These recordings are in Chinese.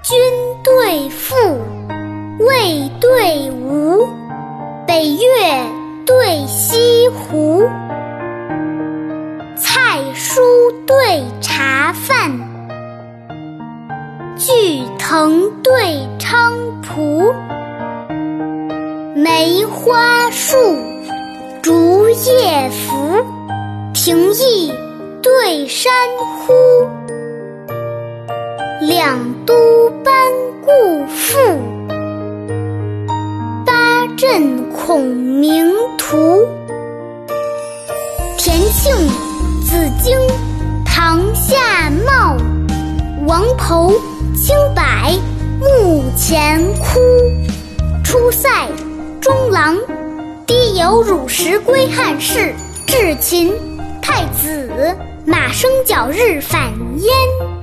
君对父，魏对吴，北岳对西湖，菜蔬对茶饭，巨藤对菖蒲，梅花树，竹叶浮，亭意对山呼，两都。子荆堂下茂，王侯卿百墓前哭。出塞中郎，低有汝石归汉室。至秦太子，马生角日返燕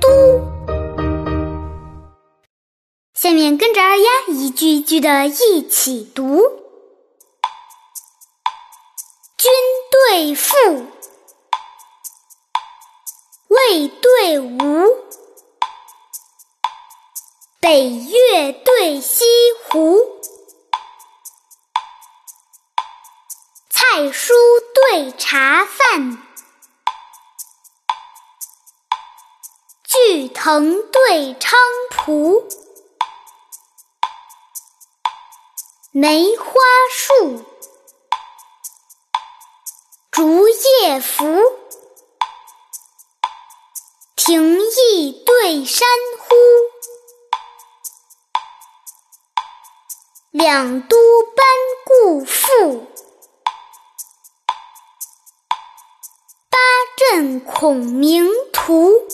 都。下面跟着二丫一句一句的一起读：君对父，魏对吴，北岳对西湖，菜蔬对茶饭，巨藤对菖蒲。梅花树，竹叶扶，亭翼对山呼。两都班固赋，八阵孔明图。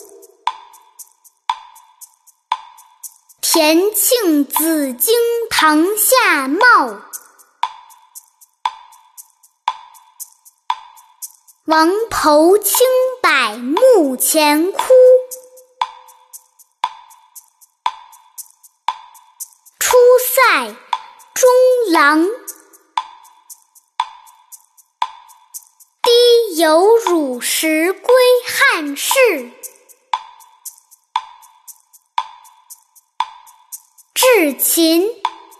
田庆、紫荆堂下茂，王侯卿百墓前哭。出塞中郎，低有汝石归汉室。至秦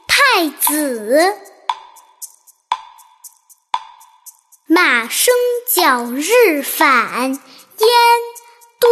太子，马生角日返燕都。